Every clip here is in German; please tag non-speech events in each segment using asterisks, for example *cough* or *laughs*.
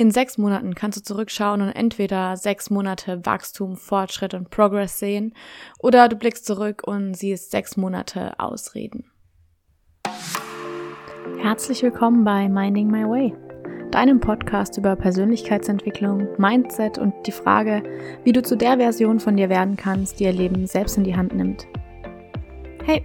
In sechs Monaten kannst du zurückschauen und entweder sechs Monate Wachstum, Fortschritt und Progress sehen oder du blickst zurück und siehst sechs Monate Ausreden. Herzlich willkommen bei Minding My Way, deinem Podcast über Persönlichkeitsentwicklung, Mindset und die Frage, wie du zu der Version von dir werden kannst, die ihr Leben selbst in die Hand nimmt. Hey,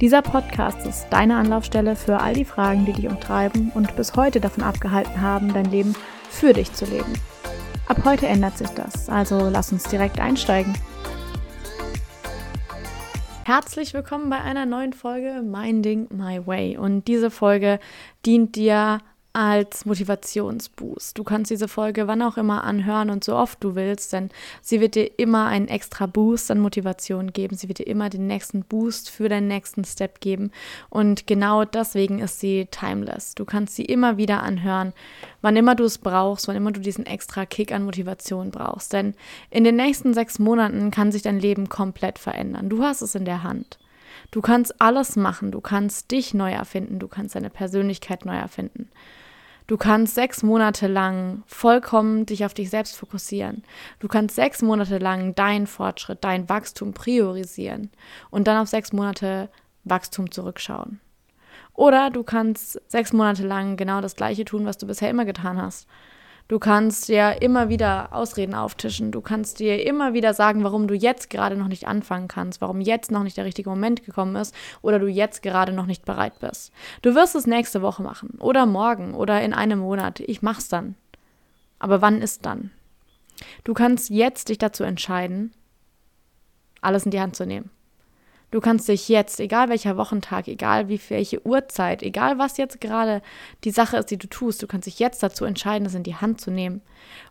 Dieser Podcast ist deine Anlaufstelle für all die Fragen, die dich umtreiben und bis heute davon abgehalten haben, dein Leben für dich zu leben. Ab heute ändert sich das, also lass uns direkt einsteigen. Herzlich willkommen bei einer neuen Folge Minding My Way. Und diese Folge dient dir als Motivationsboost. Du kannst diese Folge wann auch immer anhören und so oft du willst, denn sie wird dir immer einen extra Boost an Motivation geben. Sie wird dir immer den nächsten Boost für deinen nächsten Step geben. Und genau deswegen ist sie timeless. Du kannst sie immer wieder anhören, wann immer du es brauchst, wann immer du diesen extra Kick an Motivation brauchst. Denn in den nächsten sechs Monaten kann sich dein Leben komplett verändern. Du hast es in der Hand. Du kannst alles machen. Du kannst dich neu erfinden. Du kannst deine Persönlichkeit neu erfinden. Du kannst sechs Monate lang vollkommen dich auf dich selbst fokussieren. Du kannst sechs Monate lang deinen Fortschritt, dein Wachstum priorisieren und dann auf sechs Monate Wachstum zurückschauen. Oder du kannst sechs Monate lang genau das Gleiche tun, was du bisher immer getan hast. Du kannst dir immer wieder Ausreden auftischen. Du kannst dir immer wieder sagen, warum du jetzt gerade noch nicht anfangen kannst, warum jetzt noch nicht der richtige Moment gekommen ist oder du jetzt gerade noch nicht bereit bist. Du wirst es nächste Woche machen oder morgen oder in einem Monat. Ich mach's dann. Aber wann ist dann? Du kannst jetzt dich dazu entscheiden, alles in die Hand zu nehmen. Du kannst dich jetzt, egal welcher Wochentag, egal wie welche Uhrzeit, egal was jetzt gerade die Sache ist, die du tust, du kannst dich jetzt dazu entscheiden, das in die Hand zu nehmen.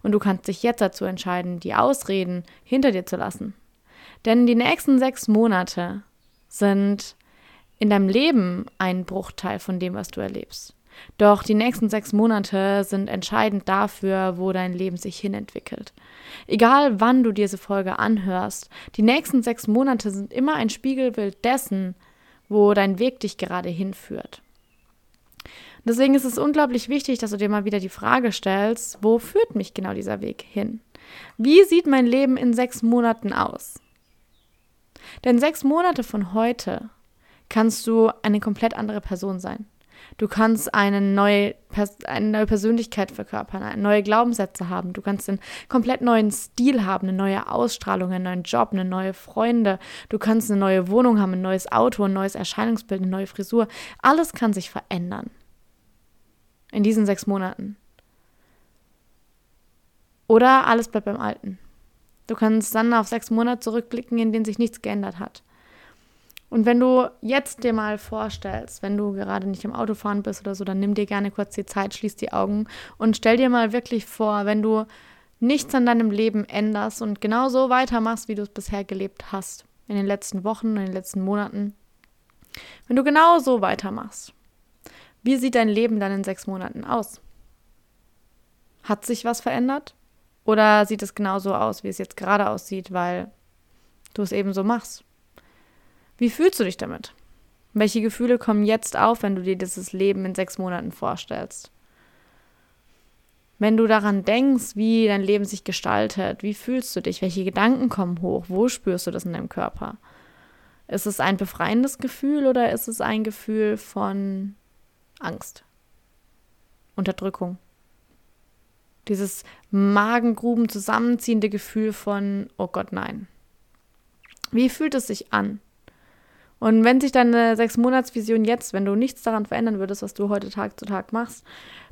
Und du kannst dich jetzt dazu entscheiden, die Ausreden hinter dir zu lassen. Denn die nächsten sechs Monate sind in deinem Leben ein Bruchteil von dem, was du erlebst. Doch die nächsten sechs Monate sind entscheidend dafür, wo dein Leben sich hinentwickelt. Egal wann du diese Folge anhörst, die nächsten sechs Monate sind immer ein Spiegelbild dessen, wo dein Weg dich gerade hinführt. Deswegen ist es unglaublich wichtig, dass du dir mal wieder die Frage stellst, wo führt mich genau dieser Weg hin? Wie sieht mein Leben in sechs Monaten aus? Denn sechs Monate von heute kannst du eine komplett andere Person sein. Du kannst eine neue, eine neue Persönlichkeit verkörpern, neue Glaubenssätze haben. Du kannst einen komplett neuen Stil haben, eine neue Ausstrahlung, einen neuen Job, eine neue Freunde. Du kannst eine neue Wohnung haben, ein neues Auto, ein neues Erscheinungsbild, eine neue Frisur. Alles kann sich verändern. In diesen sechs Monaten. Oder alles bleibt beim Alten. Du kannst dann auf sechs Monate zurückblicken, in denen sich nichts geändert hat. Und wenn du jetzt dir mal vorstellst, wenn du gerade nicht im Autofahren bist oder so, dann nimm dir gerne kurz die Zeit, schließ die Augen und stell dir mal wirklich vor, wenn du nichts an deinem Leben änderst und genau so weitermachst, wie du es bisher gelebt hast, in den letzten Wochen, in den letzten Monaten. Wenn du genau so weitermachst, wie sieht dein Leben dann in sechs Monaten aus? Hat sich was verändert? Oder sieht es genauso aus, wie es jetzt gerade aussieht, weil du es eben so machst? Wie fühlst du dich damit? Welche Gefühle kommen jetzt auf, wenn du dir dieses Leben in sechs Monaten vorstellst? Wenn du daran denkst, wie dein Leben sich gestaltet, wie fühlst du dich? Welche Gedanken kommen hoch? Wo spürst du das in deinem Körper? Ist es ein befreiendes Gefühl oder ist es ein Gefühl von Angst, Unterdrückung? Dieses Magengruben zusammenziehende Gefühl von, oh Gott, nein. Wie fühlt es sich an? Und wenn sich deine Sechs-Monats-Vision jetzt, wenn du nichts daran verändern würdest, was du heute Tag zu Tag machst,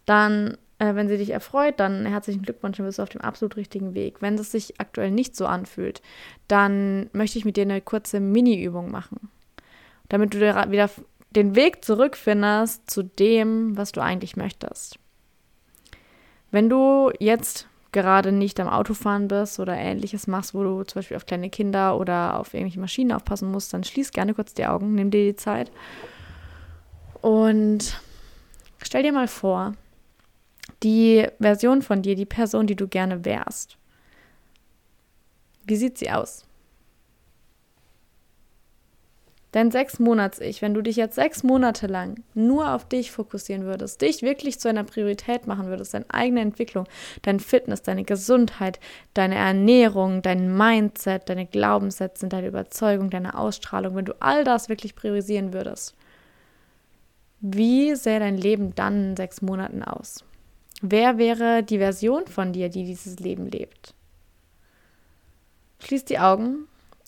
dann, äh, wenn sie dich erfreut, dann herzlichen Glückwunsch, dann bist du auf dem absolut richtigen Weg. Wenn es sich aktuell nicht so anfühlt, dann möchte ich mit dir eine kurze Mini-Übung machen, damit du wieder den Weg zurückfindest zu dem, was du eigentlich möchtest. Wenn du jetzt gerade nicht am Autofahren bist oder ähnliches machst, wo du zum Beispiel auf kleine Kinder oder auf irgendwelche Maschinen aufpassen musst, dann schließ gerne kurz die Augen, nimm dir die Zeit und stell dir mal vor, die Version von dir, die Person, die du gerne wärst. Wie sieht sie aus? Dein sechs Monats Ich, wenn du dich jetzt sechs Monate lang nur auf dich fokussieren würdest, dich wirklich zu einer Priorität machen würdest, deine eigene Entwicklung, dein Fitness, deine Gesundheit, deine Ernährung, dein Mindset, deine Glaubenssätze, deine Überzeugung, deine Ausstrahlung, wenn du all das wirklich priorisieren würdest, wie sähe dein Leben dann in sechs Monaten aus? Wer wäre die Version von dir, die dieses Leben lebt? Schließ die Augen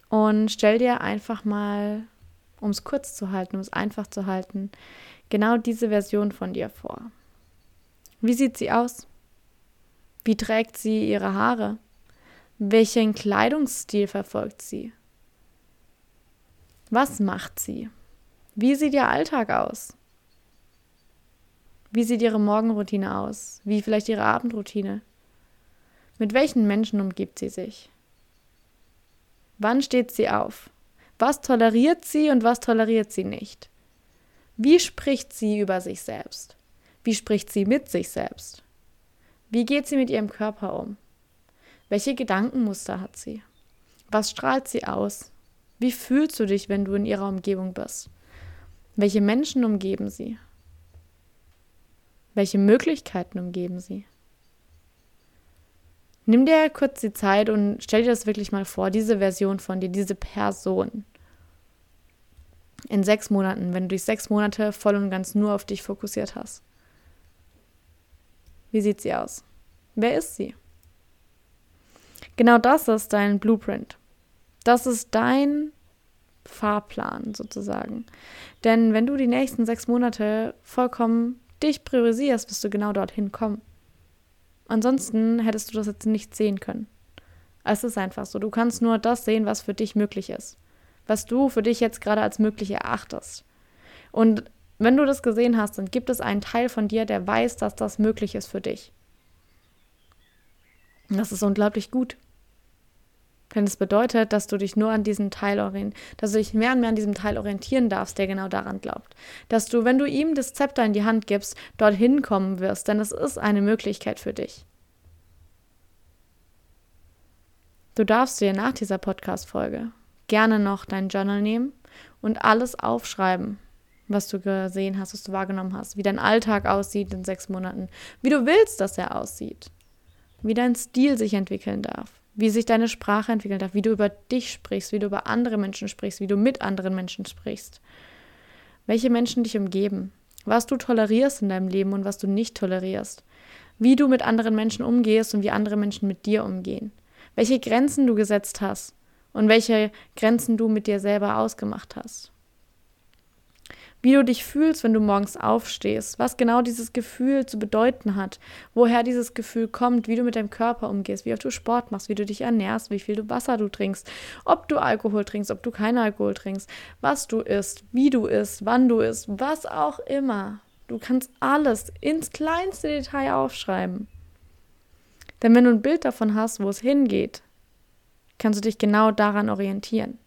und stell dir einfach mal um es kurz zu halten, um es einfach zu halten, genau diese Version von dir vor. Wie sieht sie aus? Wie trägt sie ihre Haare? Welchen Kleidungsstil verfolgt sie? Was macht sie? Wie sieht ihr Alltag aus? Wie sieht ihre Morgenroutine aus? Wie vielleicht ihre Abendroutine? Mit welchen Menschen umgibt sie sich? Wann steht sie auf? Was toleriert sie und was toleriert sie nicht? Wie spricht sie über sich selbst? Wie spricht sie mit sich selbst? Wie geht sie mit ihrem Körper um? Welche Gedankenmuster hat sie? Was strahlt sie aus? Wie fühlst du dich, wenn du in ihrer Umgebung bist? Welche Menschen umgeben sie? Welche Möglichkeiten umgeben sie? Nimm dir kurz die Zeit und stell dir das wirklich mal vor, diese Version von dir, diese Person. In sechs Monaten, wenn du dich sechs Monate voll und ganz nur auf dich fokussiert hast. Wie sieht sie aus? Wer ist sie? Genau das ist dein Blueprint. Das ist dein Fahrplan sozusagen. Denn wenn du die nächsten sechs Monate vollkommen dich priorisierst, wirst du genau dorthin kommen. Ansonsten hättest du das jetzt nicht sehen können. Es ist einfach so. Du kannst nur das sehen, was für dich möglich ist. Was du für dich jetzt gerade als möglich erachtest. Und wenn du das gesehen hast, dann gibt es einen Teil von dir, der weiß, dass das möglich ist für dich. Und das ist unglaublich gut. Denn es bedeutet, dass du dich nur an diesem Teil orientierst, dass du dich mehr und mehr an diesem Teil orientieren darfst, der genau daran glaubt. Dass du, wenn du ihm das Zepter in die Hand gibst, dorthin kommen wirst, denn es ist eine Möglichkeit für dich. Du darfst dir nach dieser Podcast-Folge gerne noch dein Journal nehmen und alles aufschreiben, was du gesehen hast, was du wahrgenommen hast, wie dein Alltag aussieht in sechs Monaten, wie du willst, dass er aussieht, wie dein Stil sich entwickeln darf wie sich deine Sprache entwickeln darf, wie du über dich sprichst, wie du über andere Menschen sprichst, wie du mit anderen Menschen sprichst. Welche Menschen dich umgeben, was du tolerierst in deinem Leben und was du nicht tolerierst. Wie du mit anderen Menschen umgehst und wie andere Menschen mit dir umgehen. Welche Grenzen du gesetzt hast und welche Grenzen du mit dir selber ausgemacht hast wie du dich fühlst, wenn du morgens aufstehst, was genau dieses Gefühl zu bedeuten hat, woher dieses Gefühl kommt, wie du mit deinem Körper umgehst, wie oft du Sport machst, wie du dich ernährst, wie viel Wasser du trinkst, ob du Alkohol trinkst, ob du keinen Alkohol trinkst, was du isst, wie du isst, wann du isst, was auch immer. Du kannst alles ins kleinste Detail aufschreiben. Denn wenn du ein Bild davon hast, wo es hingeht, kannst du dich genau daran orientieren.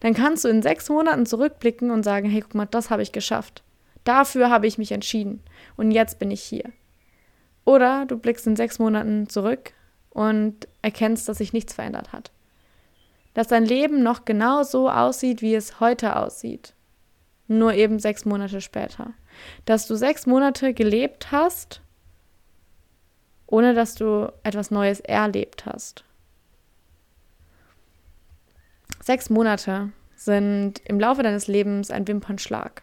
Dann kannst du in sechs Monaten zurückblicken und sagen, hey, guck mal, das habe ich geschafft. Dafür habe ich mich entschieden. Und jetzt bin ich hier. Oder du blickst in sechs Monaten zurück und erkennst, dass sich nichts verändert hat. Dass dein Leben noch genau so aussieht, wie es heute aussieht. Nur eben sechs Monate später. Dass du sechs Monate gelebt hast, ohne dass du etwas Neues erlebt hast. Sechs Monate sind im Laufe deines Lebens ein Wimpernschlag.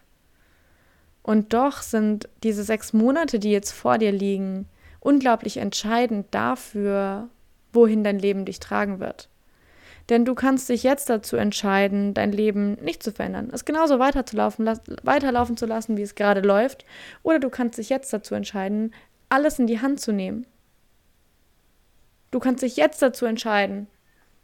Und doch sind diese sechs Monate, die jetzt vor dir liegen, unglaublich entscheidend dafür, wohin dein Leben dich tragen wird. Denn du kannst dich jetzt dazu entscheiden, dein Leben nicht zu verändern, es genauso weiterzulaufen, weiterlaufen zu lassen, wie es gerade läuft. Oder du kannst dich jetzt dazu entscheiden, alles in die Hand zu nehmen. Du kannst dich jetzt dazu entscheiden,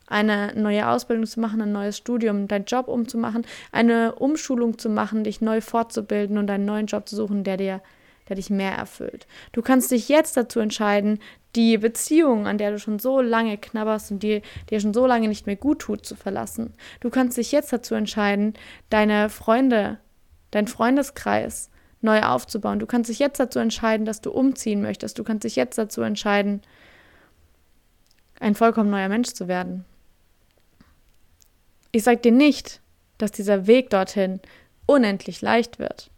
eine neue Ausbildung zu machen, ein neues Studium, deinen Job umzumachen, eine Umschulung zu machen, dich neu fortzubilden und einen neuen Job zu suchen, der dir, der dich mehr erfüllt. Du kannst dich jetzt dazu entscheiden, die Beziehung, an der du schon so lange knabberst und die dir schon so lange nicht mehr gut tut, zu verlassen. Du kannst dich jetzt dazu entscheiden, deine Freunde, dein Freundeskreis neu aufzubauen. Du kannst dich jetzt dazu entscheiden, dass du umziehen möchtest. Du kannst dich jetzt dazu entscheiden, ein vollkommen neuer Mensch zu werden. Ich sage dir nicht, dass dieser Weg dorthin unendlich leicht wird.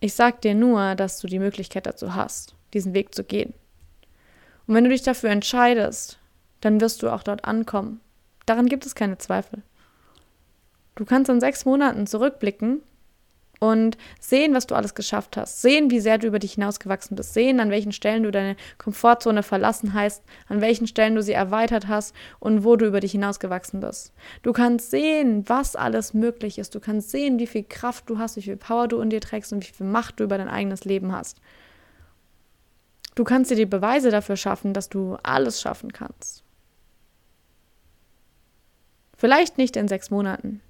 Ich sage dir nur, dass du die Möglichkeit dazu hast, diesen Weg zu gehen. Und wenn du dich dafür entscheidest, dann wirst du auch dort ankommen. Daran gibt es keine Zweifel. Du kannst in sechs Monaten zurückblicken und sehen, was du alles geschafft hast, sehen, wie sehr du über dich hinausgewachsen bist, sehen, an welchen Stellen du deine Komfortzone verlassen hast, an welchen Stellen du sie erweitert hast und wo du über dich hinausgewachsen bist. Du kannst sehen, was alles möglich ist. Du kannst sehen, wie viel Kraft du hast, wie viel Power du in dir trägst und wie viel Macht du über dein eigenes Leben hast. Du kannst dir die Beweise dafür schaffen, dass du alles schaffen kannst. Vielleicht nicht in sechs Monaten,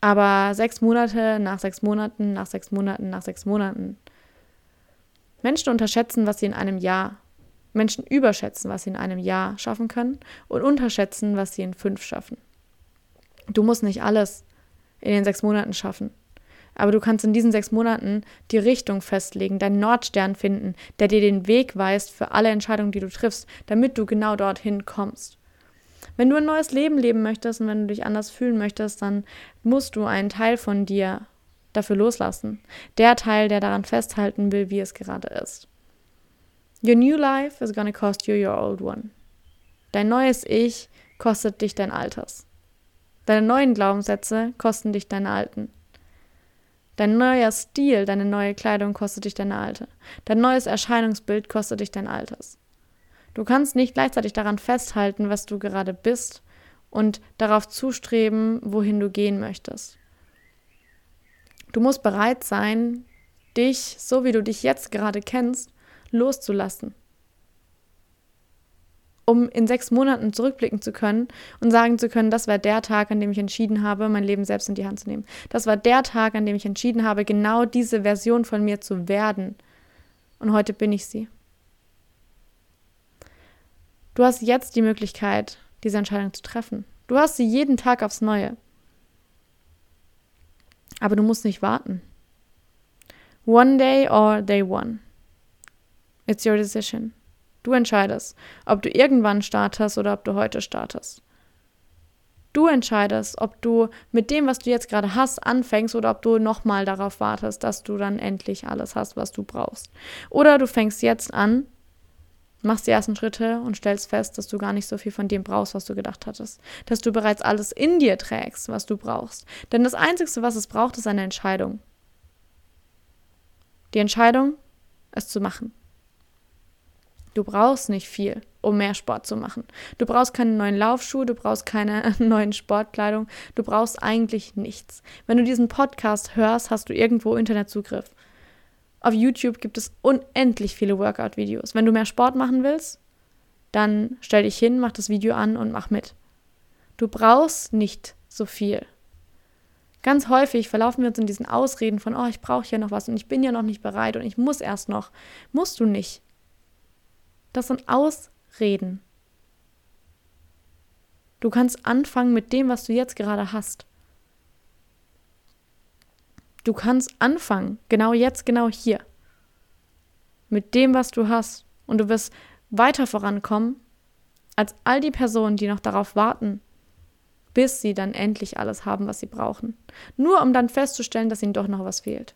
aber sechs Monate nach sechs Monaten, nach sechs Monaten, nach sechs Monaten. Menschen unterschätzen, was sie in einem Jahr, Menschen überschätzen, was sie in einem Jahr schaffen können und unterschätzen, was sie in fünf schaffen. Du musst nicht alles in den sechs Monaten schaffen. Aber du kannst in diesen sechs Monaten die Richtung festlegen, deinen Nordstern finden, der dir den Weg weist für alle Entscheidungen, die du triffst, damit du genau dorthin kommst. Wenn du ein neues Leben leben möchtest und wenn du dich anders fühlen möchtest, dann musst du einen Teil von dir dafür loslassen. Der Teil, der daran festhalten will, wie es gerade ist. Your new life is gonna cost you your old one. Dein neues Ich kostet dich dein altes. Deine neuen Glaubenssätze kosten dich deine alten. Dein neuer Stil, deine neue Kleidung kostet dich deine alte. Dein neues Erscheinungsbild kostet dich dein altes. Du kannst nicht gleichzeitig daran festhalten, was du gerade bist und darauf zustreben, wohin du gehen möchtest. Du musst bereit sein, dich, so wie du dich jetzt gerade kennst, loszulassen. Um in sechs Monaten zurückblicken zu können und sagen zu können, das war der Tag, an dem ich entschieden habe, mein Leben selbst in die Hand zu nehmen. Das war der Tag, an dem ich entschieden habe, genau diese Version von mir zu werden. Und heute bin ich sie. Du hast jetzt die Möglichkeit, diese Entscheidung zu treffen. Du hast sie jeden Tag aufs Neue. Aber du musst nicht warten. One day or day one. It's your decision. Du entscheidest, ob du irgendwann startest oder ob du heute startest. Du entscheidest, ob du mit dem, was du jetzt gerade hast, anfängst oder ob du nochmal darauf wartest, dass du dann endlich alles hast, was du brauchst. Oder du fängst jetzt an machst die ersten Schritte und stellst fest, dass du gar nicht so viel von dem brauchst, was du gedacht hattest. Dass du bereits alles in dir trägst, was du brauchst. Denn das Einzige, was es braucht, ist eine Entscheidung. Die Entscheidung, es zu machen. Du brauchst nicht viel, um mehr Sport zu machen. Du brauchst keine neuen Laufschuhe, du brauchst keine *laughs* neuen Sportkleidung, du brauchst eigentlich nichts. Wenn du diesen Podcast hörst, hast du irgendwo Internetzugriff. Auf YouTube gibt es unendlich viele Workout-Videos. Wenn du mehr Sport machen willst, dann stell dich hin, mach das Video an und mach mit. Du brauchst nicht so viel. Ganz häufig verlaufen wir uns in diesen Ausreden von, oh, ich brauche ja noch was und ich bin ja noch nicht bereit und ich muss erst noch. Musst du nicht. Das sind Ausreden. Du kannst anfangen mit dem, was du jetzt gerade hast. Du kannst anfangen, genau jetzt, genau hier. Mit dem, was du hast. Und du wirst weiter vorankommen als all die Personen, die noch darauf warten, bis sie dann endlich alles haben, was sie brauchen. Nur um dann festzustellen, dass ihnen doch noch was fehlt.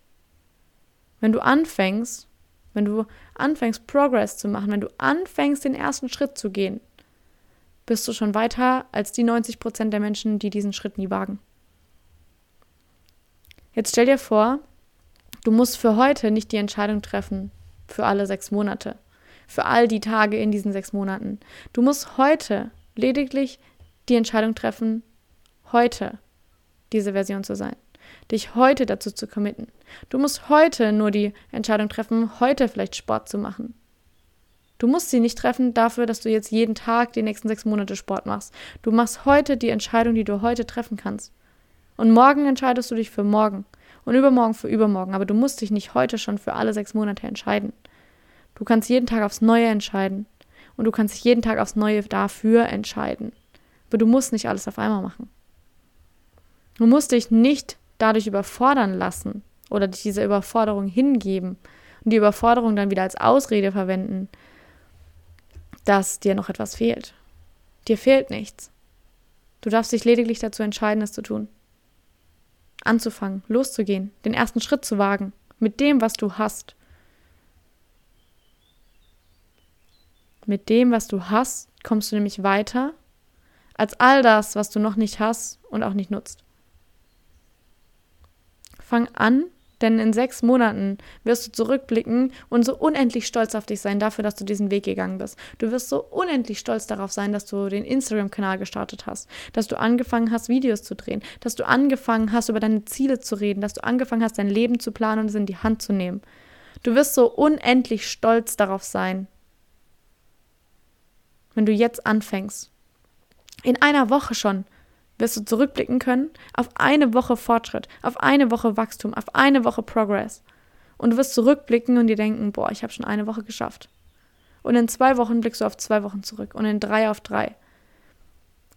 Wenn du anfängst, wenn du anfängst, Progress zu machen, wenn du anfängst, den ersten Schritt zu gehen, bist du schon weiter als die 90 Prozent der Menschen, die diesen Schritt nie wagen. Jetzt stell dir vor, du musst für heute nicht die Entscheidung treffen, für alle sechs Monate, für all die Tage in diesen sechs Monaten. Du musst heute lediglich die Entscheidung treffen, heute diese Version zu sein, dich heute dazu zu committen. Du musst heute nur die Entscheidung treffen, heute vielleicht Sport zu machen. Du musst sie nicht treffen dafür, dass du jetzt jeden Tag die nächsten sechs Monate Sport machst. Du machst heute die Entscheidung, die du heute treffen kannst. Und morgen entscheidest du dich für morgen. und übermorgen für übermorgen. Aber du musst dich nicht heute schon für alle sechs Monate entscheiden. Du kannst jeden Tag aufs Neue entscheiden. Und du kannst dich jeden Tag aufs Neue dafür entscheiden. Aber du musst nicht alles auf einmal machen. Du musst dich nicht dadurch überfordern lassen oder dich dieser Überforderung hingeben und die Überforderung dann wieder als Ausrede verwenden, dass dir noch etwas fehlt. Dir fehlt nichts. Du darfst dich lediglich dazu entscheiden, es zu tun. Anzufangen, loszugehen, den ersten Schritt zu wagen, mit dem, was du hast. Mit dem, was du hast, kommst du nämlich weiter als all das, was du noch nicht hast und auch nicht nutzt. Fang an, denn in sechs Monaten wirst du zurückblicken und so unendlich stolz auf dich sein dafür, dass du diesen Weg gegangen bist. Du wirst so unendlich stolz darauf sein, dass du den Instagram-Kanal gestartet hast, dass du angefangen hast, Videos zu drehen, dass du angefangen hast, über deine Ziele zu reden, dass du angefangen hast, dein Leben zu planen und es in die Hand zu nehmen. Du wirst so unendlich stolz darauf sein, wenn du jetzt anfängst. In einer Woche schon wirst du zurückblicken können auf eine Woche Fortschritt, auf eine Woche Wachstum, auf eine Woche Progress. Und du wirst zurückblicken und dir denken, boah, ich habe schon eine Woche geschafft. Und in zwei Wochen blickst du auf zwei Wochen zurück und in drei auf drei.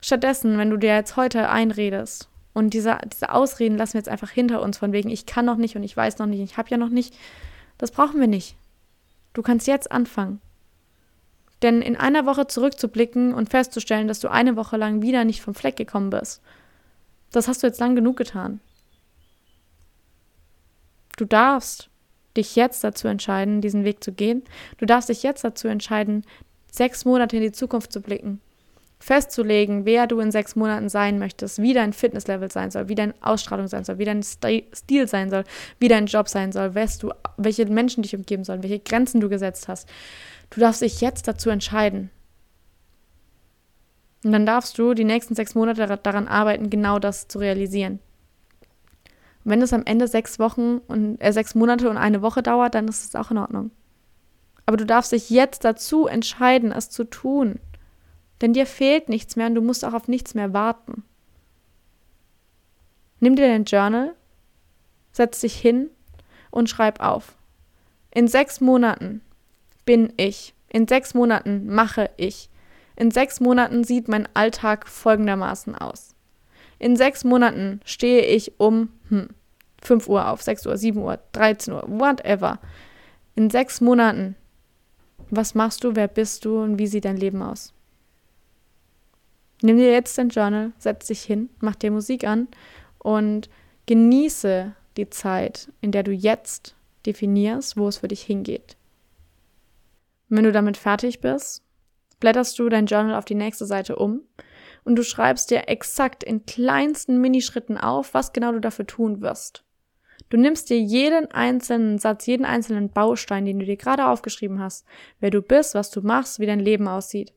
Stattdessen, wenn du dir jetzt heute einredest und diese, diese Ausreden lassen wir jetzt einfach hinter uns, von wegen, ich kann noch nicht und ich weiß noch nicht, ich habe ja noch nicht, das brauchen wir nicht. Du kannst jetzt anfangen. Denn in einer Woche zurückzublicken und festzustellen, dass du eine Woche lang wieder nicht vom Fleck gekommen bist, das hast du jetzt lang genug getan. Du darfst dich jetzt dazu entscheiden, diesen Weg zu gehen. Du darfst dich jetzt dazu entscheiden, sechs Monate in die Zukunft zu blicken. Festzulegen, wer du in sechs Monaten sein möchtest, wie dein Fitnesslevel sein soll, wie deine Ausstrahlung sein soll, wie dein Stil sein soll, wie dein Job sein soll, du, welche Menschen dich umgeben sollen, welche Grenzen du gesetzt hast. Du darfst dich jetzt dazu entscheiden. Und dann darfst du die nächsten sechs Monate daran arbeiten, genau das zu realisieren. Und wenn es am Ende sechs Wochen und äh, sechs Monate und eine Woche dauert, dann ist es auch in Ordnung. Aber du darfst dich jetzt dazu entscheiden, es zu tun. Denn dir fehlt nichts mehr und du musst auch auf nichts mehr warten. Nimm dir dein Journal, setz dich hin und schreib auf. In sechs Monaten bin ich. In sechs Monaten mache ich. In sechs Monaten sieht mein Alltag folgendermaßen aus. In sechs Monaten stehe ich um hm, 5 Uhr auf, 6 Uhr, 7 Uhr, 13 Uhr, whatever. In sechs Monaten, was machst du, wer bist du und wie sieht dein Leben aus? Nimm dir jetzt dein Journal, setz dich hin, mach dir Musik an und genieße die Zeit, in der du jetzt definierst, wo es für dich hingeht. Wenn du damit fertig bist, blätterst du dein Journal auf die nächste Seite um und du schreibst dir exakt in kleinsten Minischritten auf, was genau du dafür tun wirst. Du nimmst dir jeden einzelnen Satz, jeden einzelnen Baustein, den du dir gerade aufgeschrieben hast, wer du bist, was du machst, wie dein Leben aussieht.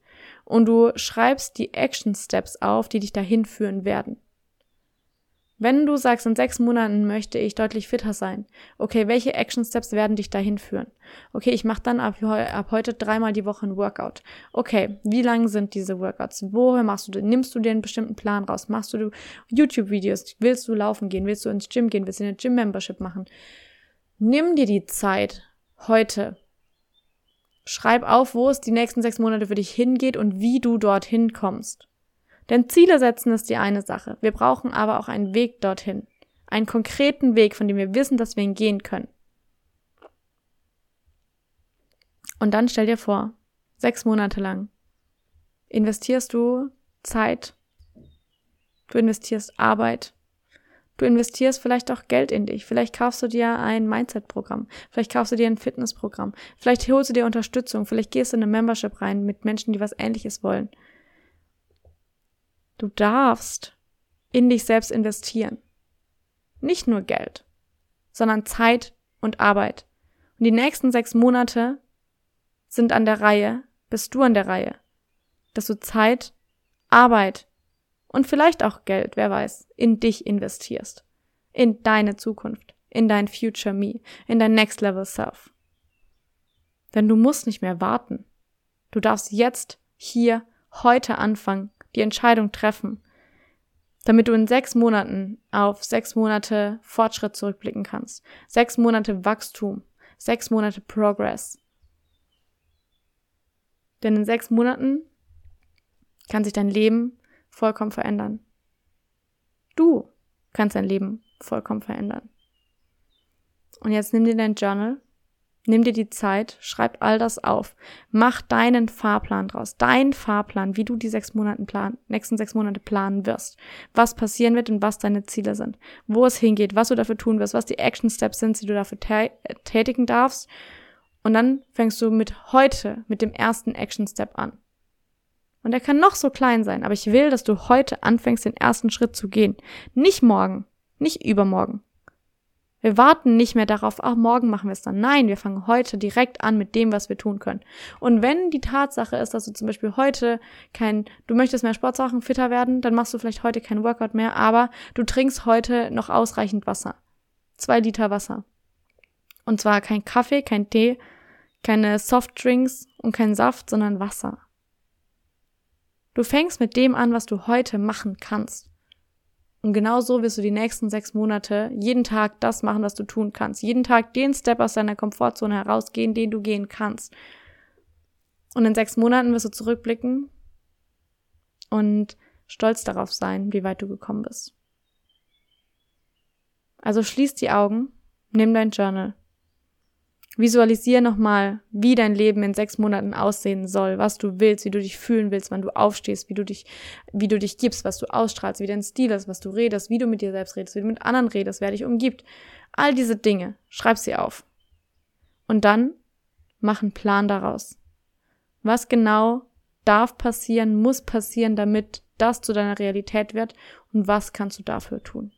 Und du schreibst die Action Steps auf, die dich dahin führen werden. Wenn du sagst, in sechs Monaten möchte ich deutlich fitter sein, okay, welche Action Steps werden dich dahin führen? Okay, ich mache dann ab, ab, heute dreimal die Woche ein Workout. Okay, wie lang sind diese Workouts? Woher machst du, nimmst du dir einen bestimmten Plan raus? Machst du YouTube-Videos? Willst du laufen gehen? Willst du ins Gym gehen? Willst du eine Gym-Membership machen? Nimm dir die Zeit heute. Schreib auf, wo es die nächsten sechs Monate für dich hingeht und wie du dorthin kommst. Denn Ziele setzen ist die eine Sache. Wir brauchen aber auch einen Weg dorthin. Einen konkreten Weg, von dem wir wissen, dass wir ihn gehen können. Und dann stell dir vor, sechs Monate lang investierst du Zeit, du investierst Arbeit, du investierst vielleicht auch Geld in dich, vielleicht kaufst du dir ein Mindset-Programm, vielleicht kaufst du dir ein Fitnessprogramm, vielleicht holst du dir Unterstützung, vielleicht gehst du in eine Membership rein mit Menschen, die was ähnliches wollen. Du darfst in dich selbst investieren. Nicht nur Geld, sondern Zeit und Arbeit. Und die nächsten sechs Monate sind an der Reihe, bist du an der Reihe, dass du Zeit, Arbeit und vielleicht auch Geld, wer weiß, in dich investierst. In deine Zukunft, in dein Future Me, in dein Next Level Self. Denn du musst nicht mehr warten. Du darfst jetzt, hier, heute anfangen, die Entscheidung treffen, damit du in sechs Monaten auf sechs Monate Fortschritt zurückblicken kannst. Sechs Monate Wachstum, sechs Monate Progress. Denn in sechs Monaten kann sich dein Leben vollkommen verändern. Du kannst dein Leben vollkommen verändern. Und jetzt nimm dir dein Journal Nimm dir die Zeit, schreib all das auf. Mach deinen Fahrplan draus. Dein Fahrplan, wie du die sechs Monaten plan, nächsten sechs Monate planen wirst. Was passieren wird und was deine Ziele sind. Wo es hingeht, was du dafür tun wirst, was die Action Steps sind, die du dafür tätigen darfst. Und dann fängst du mit heute, mit dem ersten Action Step an. Und der kann noch so klein sein, aber ich will, dass du heute anfängst, den ersten Schritt zu gehen. Nicht morgen, nicht übermorgen, wir warten nicht mehr darauf, ach, morgen machen wir es dann. Nein, wir fangen heute direkt an mit dem, was wir tun können. Und wenn die Tatsache ist, dass du zum Beispiel heute kein, du möchtest mehr Sportsachen fitter werden, dann machst du vielleicht heute kein Workout mehr, aber du trinkst heute noch ausreichend Wasser. Zwei Liter Wasser. Und zwar kein Kaffee, kein Tee, keine Softdrinks und kein Saft, sondern Wasser. Du fängst mit dem an, was du heute machen kannst. Und genau so wirst du die nächsten sechs Monate jeden Tag das machen, was du tun kannst. Jeden Tag den Step aus deiner Komfortzone herausgehen, den du gehen kannst. Und in sechs Monaten wirst du zurückblicken und stolz darauf sein, wie weit du gekommen bist. Also schließ die Augen, nimm dein Journal Visualisier nochmal, wie dein Leben in sechs Monaten aussehen soll, was du willst, wie du dich fühlen willst, wann du aufstehst, wie du dich, wie du dich gibst, was du ausstrahlst, wie dein Stil ist, was du redest, wie du mit dir selbst redest, wie du mit anderen redest, wer dich umgibt. All diese Dinge, schreib sie auf. Und dann mach einen Plan daraus. Was genau darf passieren, muss passieren, damit das zu deiner Realität wird und was kannst du dafür tun?